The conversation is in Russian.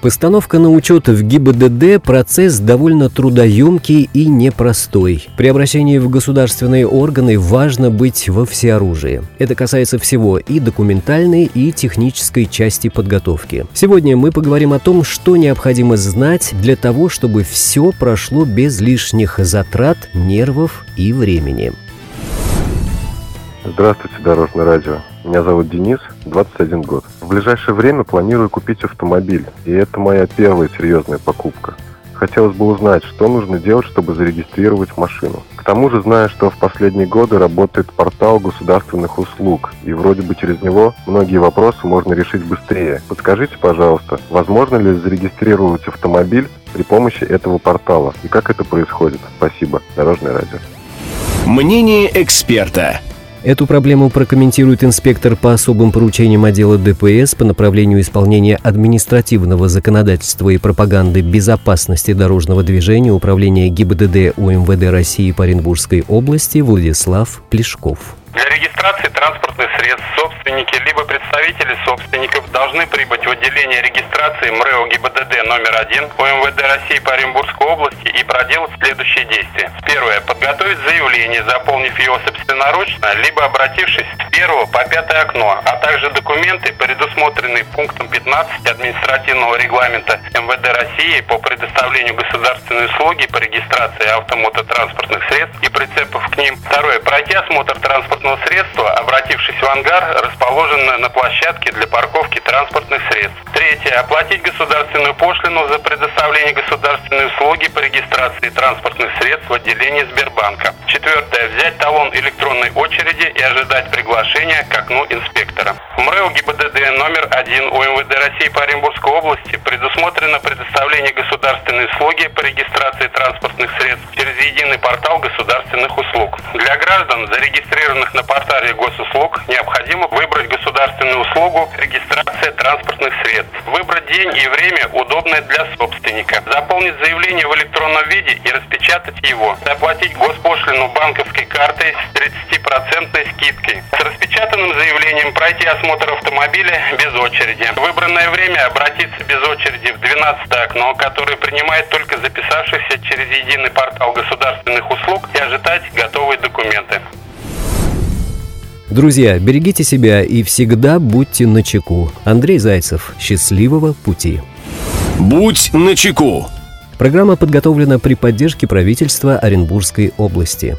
Постановка на учет в ГИБДД – процесс довольно трудоемкий и непростой. При обращении в государственные органы важно быть во всеоружии. Это касается всего и документальной, и технической части подготовки. Сегодня мы поговорим о том, что необходимо знать для того, чтобы все прошло без лишних затрат, нервов и времени. Здравствуйте, Дорожное радио. Меня зовут Денис, 21 год. В ближайшее время планирую купить автомобиль, и это моя первая серьезная покупка. Хотелось бы узнать, что нужно делать, чтобы зарегистрировать машину. К тому же знаю, что в последние годы работает портал государственных услуг, и вроде бы через него многие вопросы можно решить быстрее. Подскажите, пожалуйста, возможно ли зарегистрировать автомобиль при помощи этого портала, и как это происходит? Спасибо. Дорожное радио. Мнение эксперта. Эту проблему прокомментирует инспектор по особым поручениям отдела ДПС по направлению исполнения административного законодательства и пропаганды безопасности дорожного движения Управления ГИБДД УМВД России по Оренбургской области Владислав Плешков. Для регистрации транспортных средств собственники либо представители собственников должны прибыть в отделение регистрации МРЭО ГИБДД номер один УМВД России по Оренбургской области и проделать следующие действия. Первое. Подготовить заявление, заполнив его собственноручно, либо обратившись с первого по пятое окно, а также документы, предусмотренные пунктом 15 административного регламента МВД России по предоставлению государственной услуги по регистрации автомототранспортных средств и прицепов к ним. Второе. Пройти осмотр транспортного средства, обратившись в ангар, расположенный на площадке для парковки транспортных средств. Третье. Оплатить государственную пошлину за предоставление государственной услуги по регистрации транспортных средств в отделении Сбербанка. Четвертое. Взять талон электронной очереди и ожидать приглашения к окну инспектора. В МРЭО ГИБДД номер один УМВД России по Оренбургской области предусмотрено предоставление государственной услуги по регистрации транспортных средств через единый портал государственных услуг. Для граждан, зарегистрированных на портале госуслуг, необходимо выбрать государственную услугу регистрация транспортных средств. Выбрать день и время, удобное для собственника. Заполнить заявление в электронном виде и распечатать его. Заплатить госпошлину банковской картой с 30% скидкой. С распечатанным заявлением пройти осмотр автомобиля без очереди. В выбранное время обратиться без очереди в 12 окно, которое принимает только записавшихся через единый портал государственных услуг и ожидать документы. Друзья, берегите себя и всегда будьте начеку. Андрей Зайцев. Счастливого пути. Будь начеку. Программа подготовлена при поддержке правительства Оренбургской области.